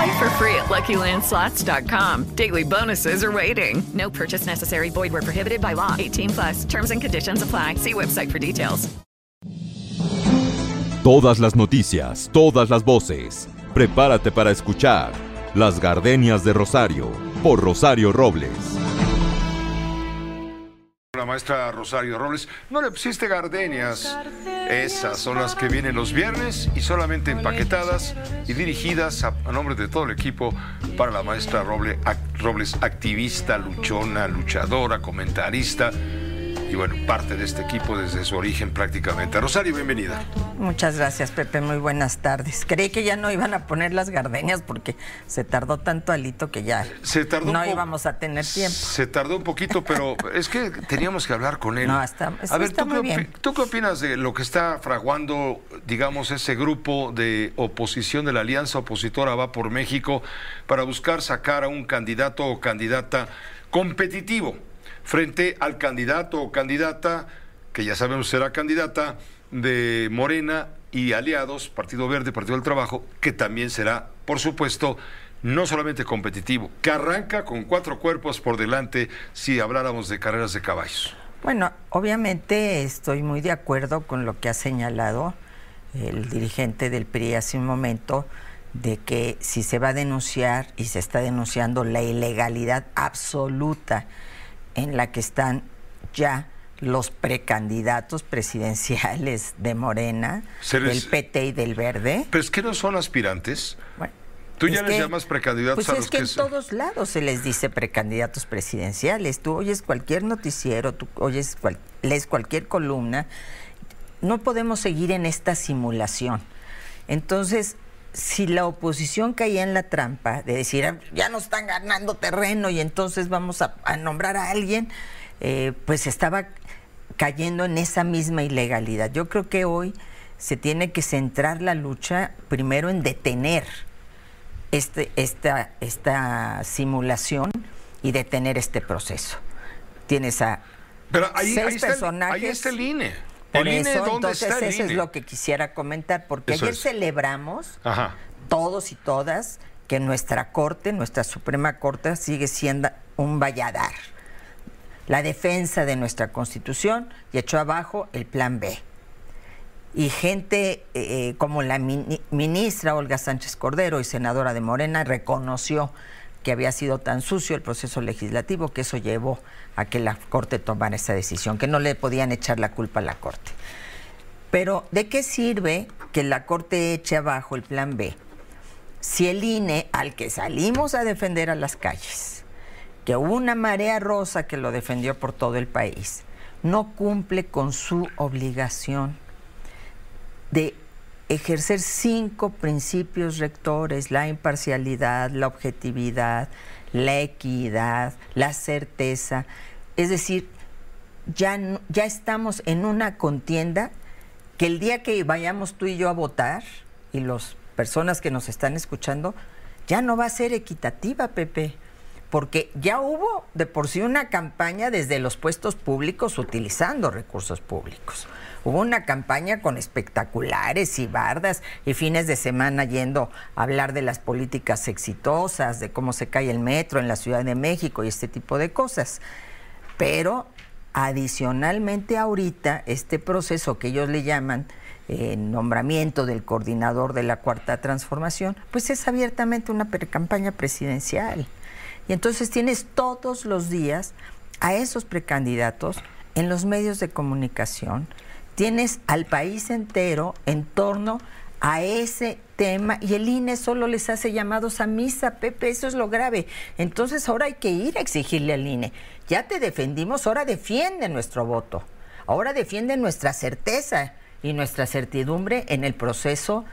Play for free at LuckyLandSlots.com. Daily bonuses are waiting. No purchase necessary. Void where prohibited by law. 18 plus. Terms and conditions apply. See website for details. Todas las noticias, todas las voces. Prepárate para escuchar Las Gardenias de Rosario por Rosario Robles. La maestra Rosario Robles, no le pusiste gardenias. Esas son las que vienen los viernes y solamente empaquetadas y dirigidas a, nombre de todo el equipo para la maestra Roble- ac- Robles, activista, luchona, luchadora, comentarista y bueno, parte de este equipo desde su origen prácticamente. Rosario, bienvenida. Muchas gracias, Pepe. Muy buenas tardes. Creí que ya no iban a poner las gardenias porque se tardó tanto Alito que ya Se tardó no íbamos a tener tiempo. Se tardó un poquito, pero es que teníamos que hablar con él. No, está- a ver, está ¿tú, muy qué, opi- bien. ¿tú qué opinas de lo que está fraguando, digamos, ese grupo de oposición de la Alianza Opositora Va por México para buscar sacar a un candidato o candidata competitivo frente al candidato o candidata, que ya sabemos será candidata, de Morena y aliados, Partido Verde, Partido del Trabajo, que también será, por supuesto, no solamente competitivo, que arranca con cuatro cuerpos por delante si habláramos de carreras de caballos. Bueno, obviamente estoy muy de acuerdo con lo que ha señalado el dirigente del PRI hace un momento de que si se va a denunciar y se está denunciando la ilegalidad absoluta en la que están ya los precandidatos presidenciales de Morena, les- del PT y del Verde. Pero es que no son aspirantes. Bueno, Tú ya es les que- llamas precandidatos pues a es los que, que en se- todos lados se les dice precandidatos presidenciales. Tú oyes cualquier noticiero, tú oyes cual- lees cualquier columna. No podemos seguir en esta simulación. Entonces, si la oposición caía en la trampa de decir "Ah, ya nos están ganando terreno y entonces vamos a, a nombrar a alguien, eh, pues estaba cayendo en esa misma ilegalidad. Yo creo que hoy se tiene que centrar la lucha primero en detener este, esta, esta simulación y detener este proceso. Tienes a Pero ahí, seis ahí está el, personajes. ahí está el INE. Por INE, eso, ¿dónde entonces, está el eso INE? es lo que quisiera comentar, porque Eso ayer es. celebramos Ajá. todos y todas que nuestra Corte, nuestra Suprema Corte, sigue siendo un valladar. La defensa de nuestra Constitución y echó abajo el Plan B. Y gente eh, como la mini- ministra Olga Sánchez Cordero y senadora de Morena reconoció que había sido tan sucio el proceso legislativo que eso llevó a que la Corte tomara esa decisión, que no le podían echar la culpa a la Corte. Pero ¿de qué sirve que la Corte eche abajo el plan B si el INE, al que salimos a defender a las calles, que hubo una marea rosa que lo defendió por todo el país, no cumple con su obligación de ejercer cinco principios rectores, la imparcialidad, la objetividad, la equidad, la certeza. Es decir, ya, ya estamos en una contienda que el día que vayamos tú y yo a votar, y las personas que nos están escuchando, ya no va a ser equitativa, Pepe. Porque ya hubo de por sí una campaña desde los puestos públicos utilizando recursos públicos. Hubo una campaña con espectaculares y bardas y fines de semana yendo a hablar de las políticas exitosas, de cómo se cae el metro en la Ciudad de México y este tipo de cosas. Pero adicionalmente ahorita este proceso que ellos le llaman eh, nombramiento del coordinador de la cuarta transformación, pues es abiertamente una campaña presidencial. Y entonces tienes todos los días a esos precandidatos en los medios de comunicación tienes al país entero en torno a ese tema y el INE solo les hace llamados a misa, Pepe, eso es lo grave. Entonces ahora hay que ir a exigirle al INE. Ya te defendimos, ahora defiende nuestro voto. Ahora defiende nuestra certeza y nuestra certidumbre en el proceso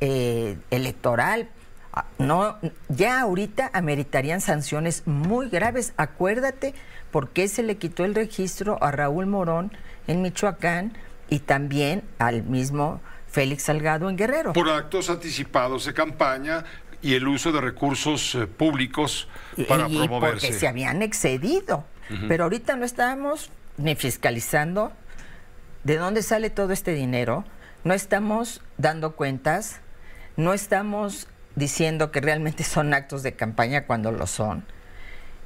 eh, electoral. Ah, no, ya ahorita ameritarían sanciones muy graves. Acuérdate por qué se le quitó el registro a Raúl Morón en Michoacán y también al mismo Félix Salgado en Guerrero. Por actos anticipados de campaña y el uso de recursos eh, públicos para y promoverse. Porque se habían excedido. Pero ahorita no estamos ni fiscalizando de dónde sale todo este dinero, no estamos dando cuentas, no estamos diciendo que realmente son actos de campaña cuando lo son.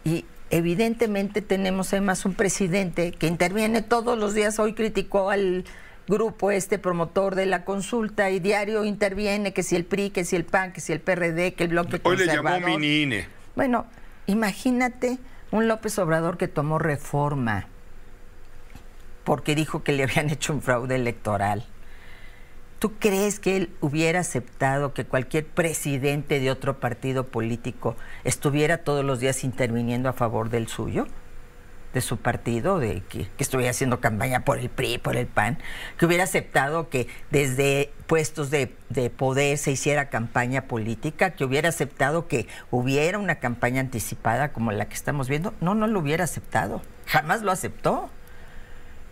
Y evidentemente tenemos además un presidente que interviene todos los días, hoy criticó al grupo este promotor de la consulta y diario interviene que si el PRI, que si el PAN, que si el PRD, que el bloque Hoy le conservador. llamó mini INE. Bueno, imagínate un López Obrador que tomó reforma porque dijo que le habían hecho un fraude electoral. ¿Tú crees que él hubiera aceptado que cualquier presidente de otro partido político estuviera todos los días interviniendo a favor del suyo? de su partido, de que, estuviera haciendo campaña por el PRI, por el PAN, que hubiera aceptado que desde puestos de, de, poder se hiciera campaña política, que hubiera aceptado que hubiera una campaña anticipada como la que estamos viendo. No, no lo hubiera aceptado. Jamás lo aceptó.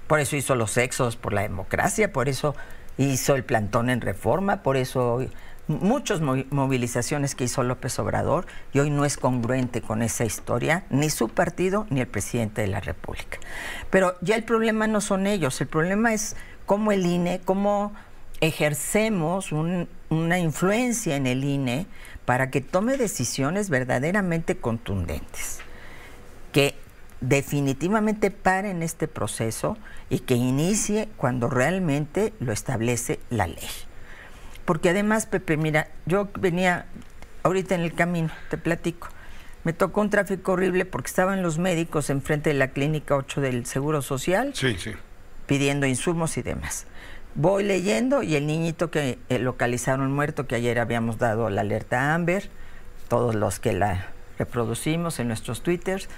Por eso hizo los sexos por la democracia, por eso hizo el plantón en reforma, por eso muchas movilizaciones que hizo López Obrador y hoy no es congruente con esa historia, ni su partido ni el presidente de la República. Pero ya el problema no son ellos, el problema es cómo el INE, cómo ejercemos un, una influencia en el INE para que tome decisiones verdaderamente contundentes, que definitivamente paren este proceso y que inicie cuando realmente lo establece la ley. Porque además, Pepe, mira, yo venía ahorita en el camino, te platico. Me tocó un tráfico horrible porque estaban los médicos enfrente de la clínica 8 del Seguro Social. Sí, sí. Pidiendo insumos y demás. Voy leyendo y el niñito que eh, localizaron muerto, que ayer habíamos dado la alerta Amber, todos los que la reproducimos en nuestros twitters,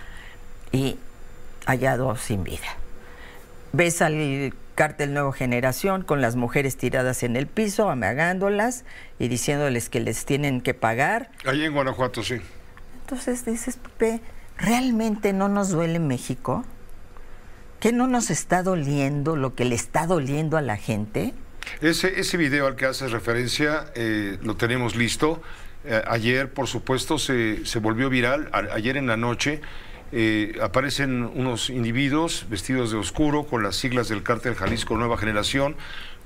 y hallado sin vida. Ves al cártel Nueva Generación con las mujeres tiradas en el piso, amagándolas y diciéndoles que les tienen que pagar. Allí en Guanajuato, sí. Entonces dices, Pepe, ¿realmente no nos duele México? ¿Que no nos está doliendo lo que le está doliendo a la gente? Ese, ese video al que haces referencia eh, lo tenemos listo. Eh, ayer, por supuesto, se, se volvió viral. A, ayer en la noche eh, aparecen unos individuos vestidos de oscuro con las siglas del cártel Jalisco Nueva Generación,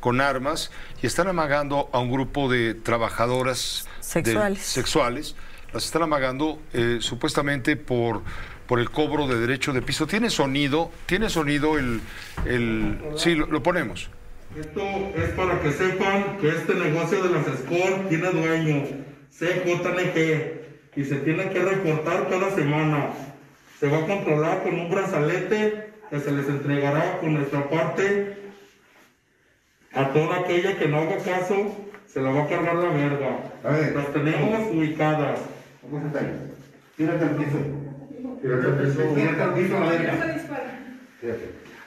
con armas, y están amagando a un grupo de trabajadoras sexuales. De, sexuales. Las están amagando eh, supuestamente por, por el cobro de derecho de piso. ¿Tiene sonido? ¿Tiene sonido el... el... Sí, lo, lo ponemos. Esto es para que sepan que este negocio de las SCOR tiene dueño, CJNG, y se tiene que reportar cada semana. Se va a controlar con un brazalete que se les entregará por nuestra parte a toda aquella que no haga caso, se la va a cargar la verga. Las tenemos ubicadas. Tírate al piso. Tírate al piso. Tírate al piso, la verga.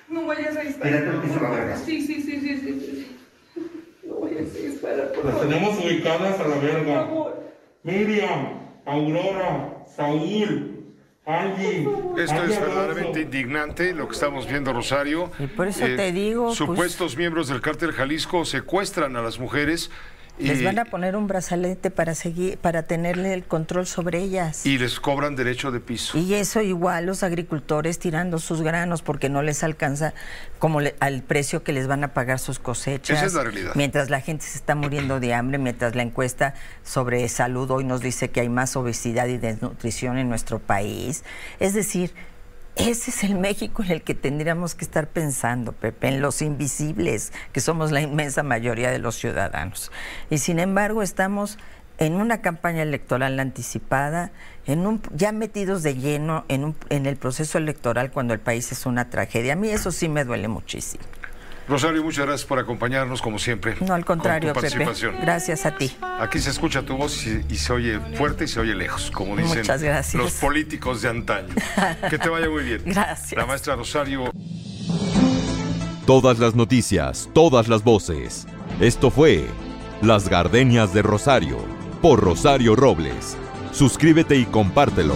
No vayas a disparar. Tírate al piso, la verga. Sí, sí, sí, sí, sí. No vayas a disparar, por Las tenemos ubicadas a la verga. Por favor. Miriam, Aurora, Saúl. Esto es verdaderamente indignante lo que estamos viendo, Rosario. Y por eso te digo, pues- Supuestos miembros del cártel Jalisco secuestran a las mujeres Les van a poner un brazalete para seguir, para tenerle el control sobre ellas. y les cobran derecho de piso. Y eso igual los agricultores tirando sus granos porque no les alcanza como le- al precio que les van a pagar sus cosechas. Esa es la realidad. Mientras la gente se está muriendo de hambre, mientras la encuesta sobre salud hoy nos dice que hay más obesidad y desnutrición en nuestro país. Es decir, ese es el México en el que tendríamos que estar pensando, Pepe, en los invisibles, que somos la inmensa mayoría de los ciudadanos. Y sin embargo, estamos en una campaña electoral anticipada, en un, ya metidos de lleno en, un- en el proceso electoral cuando el país es una tragedia. A mí eso sí me duele muchísimo. Rosario, muchas gracias por acompañarnos, como siempre. No, al contrario, con tu Pepe. participación. Gracias a ti. Aquí se escucha tu voz y, y se oye fuerte y se oye lejos, como dicen Muchas gracias. los políticos de antaño. Que te vaya muy bien. Gracias. La maestra Rosario. Todas las noticias, todas las voces. Esto fue Las Gardenias de Rosario, por Rosario Robles. Suscríbete y compártelo.